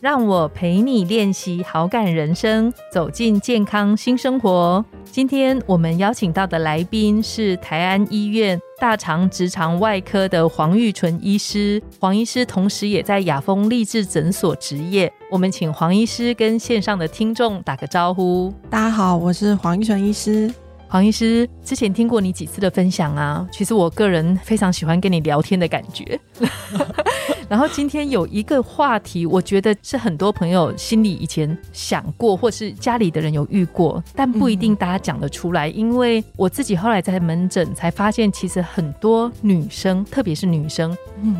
让我陪你练习好感人生，走进健康新生活。今天我们邀请到的来宾是台安医院大肠直肠外科的黄玉纯医师。黄医师同时也在雅风励志诊所执业。我们请黄医师跟线上的听众打个招呼。大家好，我是黄玉纯医师。黄医师，之前听过你几次的分享啊，其实我个人非常喜欢跟你聊天的感觉。然后今天有一个话题，我觉得是很多朋友心里以前想过，或是家里的人有遇过，但不一定大家讲得出来。因为我自己后来在门诊才发现，其实很多女生，特别是女生，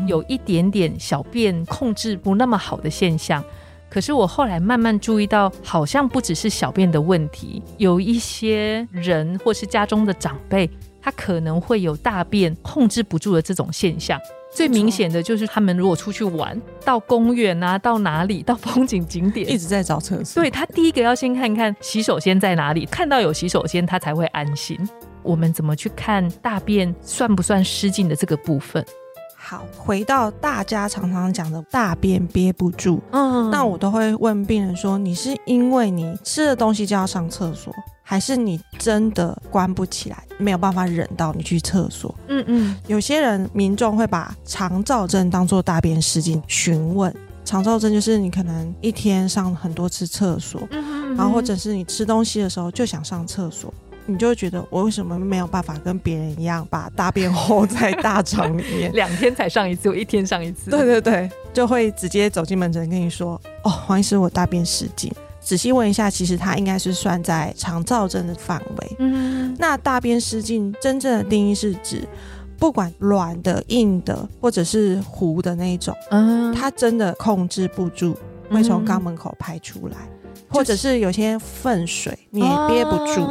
有一点点小便控制不那么好的现象。可是我后来慢慢注意到，好像不只是小便的问题，有一些人或是家中的长辈，他可能会有大便控制不住的这种现象。最明显的就是他们如果出去玩，到公园啊，到哪里，到风景景点，一直在找厕所。对他第一个要先看看洗手间在哪里，看到有洗手间，他才会安心。我们怎么去看大便算不算失禁的这个部分？好，回到大家常常讲的大便憋不住，嗯，那我都会问病人说：你是因为你吃了东西就要上厕所，还是你真的关不起来，没有办法忍到你去厕所？嗯嗯，有些人民众会把肠燥症当做大便失禁询问，肠燥症就是你可能一天上很多次厕所，然后或者是你吃东西的时候就想上厕所。你就会觉得我为什么没有办法跟别人一样把大便吼在大肠里面？两天才上一次，我一天上一次。对对对，就会直接走进门诊跟你说：“哦，黄医师，我大便失禁。”仔细问一下，其实它应该是算在肠燥症的范围。嗯，那大便失禁真正的定义是指，不管软的、硬的，或者是糊的那种，嗯，它真的控制不住，会从肛门口排出来，或者是有些粪水你也憋不住。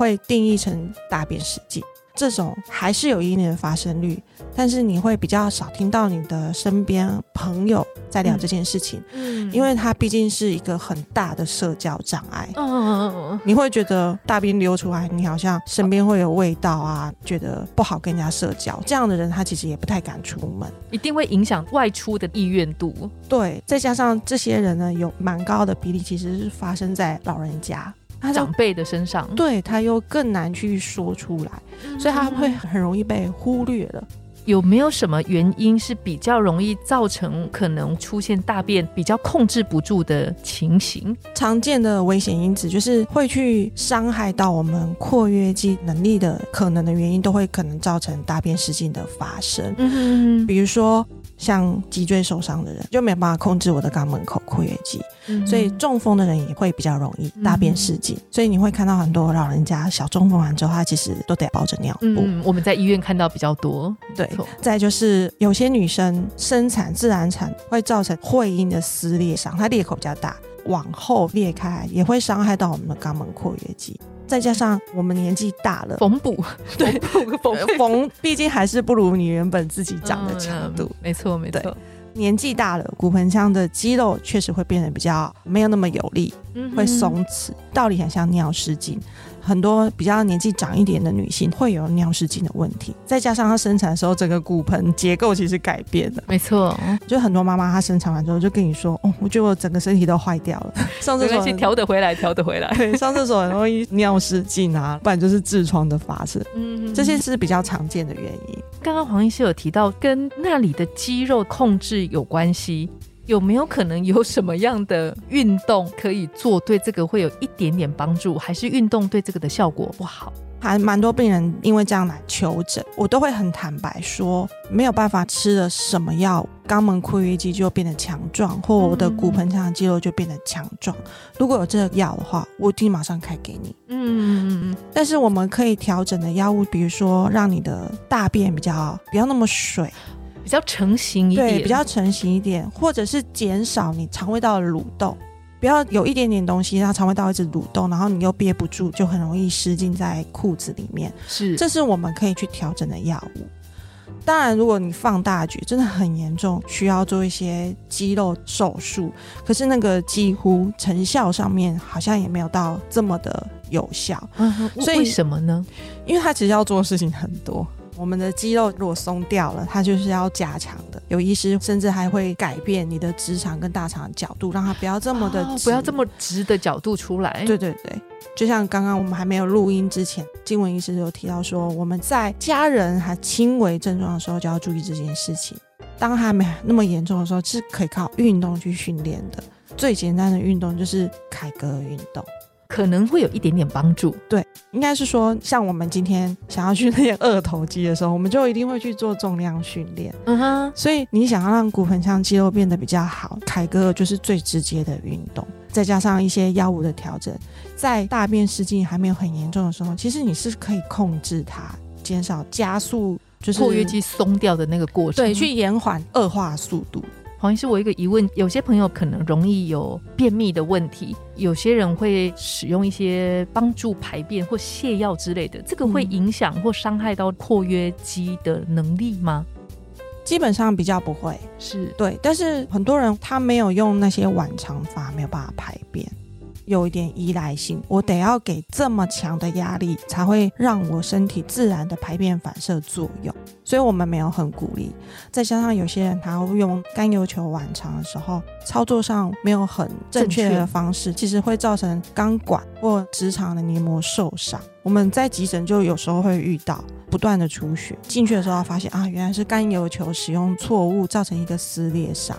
会定义成大便失禁，这种还是有一定的发生率，但是你会比较少听到你的身边朋友在聊这件事情，嗯，因为它毕竟是一个很大的社交障碍，嗯嗯嗯。你会觉得大便流出来，你好像身边会有味道啊，觉得不好跟人家社交，这样的人他其实也不太敢出门，一定会影响外出的意愿度，对，再加上这些人呢，有蛮高的比例其实是发生在老人家。长辈的身上，对他又更难去说出来，所以他会很容易被忽略了。有没有什么原因是比较容易造成可能出现大便比较控制不住的情形？常见的危险因子就是会去伤害到我们括约肌能力的可能的原因，都会可能造成大便失禁的发生。嗯，比如说。像脊椎受伤的人就没有办法控制我的肛门口括约肌，所以中风的人也会比较容易大便失禁。所以你会看到很多老人家小中风完之后，他其实都得包着尿布。我们在医院看到比较多。对，再就是有些女生生产自然产会造成会阴的撕裂伤，它裂口比较大，往后裂开也会伤害到我们的肛门括约肌。再加上我们年纪大了，缝补 对缝缝，毕竟还是不如你原本自己长的长度。没错，没错。年纪大了，骨盆腔的肌肉确实会变得比较没有那么有力，会松弛，道理很像尿失禁。很多比较年纪长一点的女性会有尿失禁的问题，再加上她生产的时候整个骨盆结构其实改变了。没错，就很多妈妈她生产完之后就跟你说：“哦，我觉得我整个身体都坏掉了。”上厕所调得回来，调得回来。对，上厕所很容易尿失禁啊，不然就是痔疮的发生。嗯，这些是比较常见的原因。刚刚黄医师有提到跟那里的肌肉控制有关系。有没有可能有什么样的运动可以做，对这个会有一点点帮助？还是运动对这个的效果不好？还蛮多病人因为这样来求诊，我都会很坦白说，没有办法吃了什么药，肛门括约肌就变得强壮，或我的骨盆腔的肌肉就变得强壮。如果有这个药的话，我一定马上开给你。嗯嗯嗯嗯。但是我们可以调整的药物，比如说让你的大便比较不要那么水。比较成型一点，对，比较成型一点，或者是减少你肠胃道的蠕动，不要有一点点东西，让肠胃道一直蠕动，然后你又憋不住，就很容易失禁在裤子里面。是，这是我们可以去调整的药物。当然，如果你放大局真的很严重，需要做一些肌肉手术，可是那个几乎成效上面好像也没有到这么的有效。嗯，所以为什么呢？因为他其实要做的事情很多。我们的肌肉如果松掉了，它就是要加强的。有医师甚至还会改变你的直肠跟大肠的角度，让它不要这么的不要这么直的角度出来。对对对，就像刚刚我们还没有录音之前，经文医师有提到说，我们在家人还轻微症状的时候就要注意这件事情。当还没那么严重的时候，是可以靠运动去训练的。最简单的运动就是凯格尔运动。可能会有一点点帮助，对，应该是说，像我们今天想要去练二头肌的时候，我们就一定会去做重量训练。嗯哼，所以你想要让骨盆腔肌肉变得比较好，凯格尔就是最直接的运动，再加上一些药物的调整，在大便失禁还没有很严重的时候，其实你是可以控制它，减少加速，就是括约肌松掉的那个过程，对，去延缓恶化速度。黄医师，我一个疑问，有些朋友可能容易有便秘的问题，有些人会使用一些帮助排便或泻药之类的，这个会影响或伤害到括约肌的能力吗？基本上比较不会，是对，但是很多人他没有用那些晚肠法，没有办法排便。有一点依赖性，我得要给这么强的压力，才会让我身体自然的排便反射作用，所以我们没有很鼓励。再加上有些人他会用甘油球晚肠的时候，操作上没有很正确的方式，其实会造成肛管或直肠的黏膜受伤。我们在急诊就有时候会遇到不断的出血，进去的时候发现啊，原来是甘油球使用错误，造成一个撕裂伤。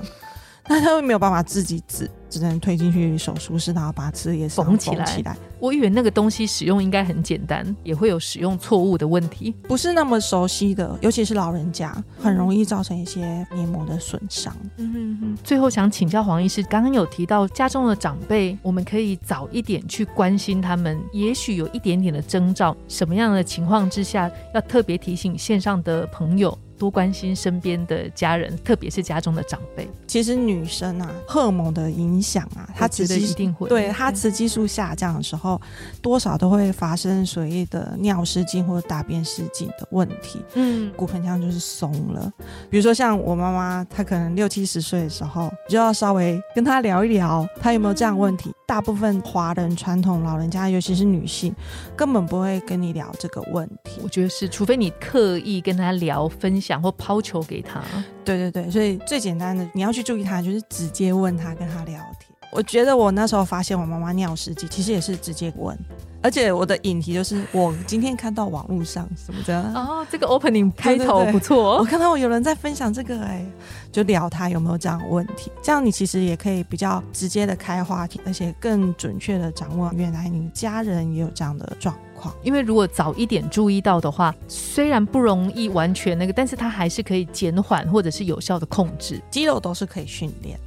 那他又没有办法自己治，只能推进去手术室，然后把刺也缝起来。我以为那个东西使用应该很简单，也会有使用错误的问题，不是那么熟悉的，尤其是老人家，很容易造成一些黏膜的损伤。嗯哼哼。最后想请教黄医师，刚刚有提到家中的长辈，我们可以早一点去关心他们，也许有一点点的征兆，什么样的情况之下要特别提醒线上的朋友。多关心身边的家人，特别是家中的长辈。其实女生啊，荷尔蒙的影响啊，她其实一定会对她雌激素下降的时候，多少都会发生所谓的尿失禁或者大便失禁的问题。嗯，骨盆腔就是松了。比如说像我妈妈，她可能六七十岁的时候，就要稍微跟她聊一聊，她有没有这样问题。大部分华人传统老人家，尤其是女性，根本不会跟你聊这个问题。我觉得是，除非你刻意跟她聊、分享或抛球给他。对对对，所以最简单的，你要去注意他，就是直接问他，跟他聊天。我觉得我那时候发现我妈妈尿失禁，其实也是直接问。而且我的引题就是我今天看到网络上什么的哦，这个 opening 开头不错。我看到有人在分享这个，哎，就聊他有没有这样的问题。这样你其实也可以比较直接的开话题，而且更准确的掌握原来你家人也有这样的状况。因为如果早一点注意到的话，虽然不容易完全那个，但是它还是可以减缓或者是有效的控制。肌肉都是可以训练。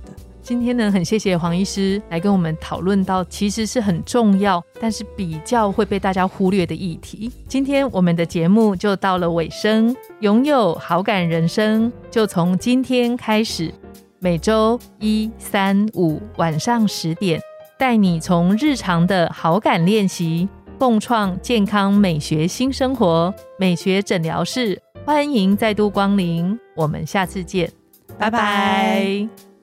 今天呢，很谢谢黄医师来跟我们讨论到，其实是很重要，但是比较会被大家忽略的议题。今天我们的节目就到了尾声，拥有好感人生就从今天开始，每周一、三、五晚上十点，带你从日常的好感练习，共创健康美学新生活。美学诊疗室欢迎再度光临，我们下次见，拜拜。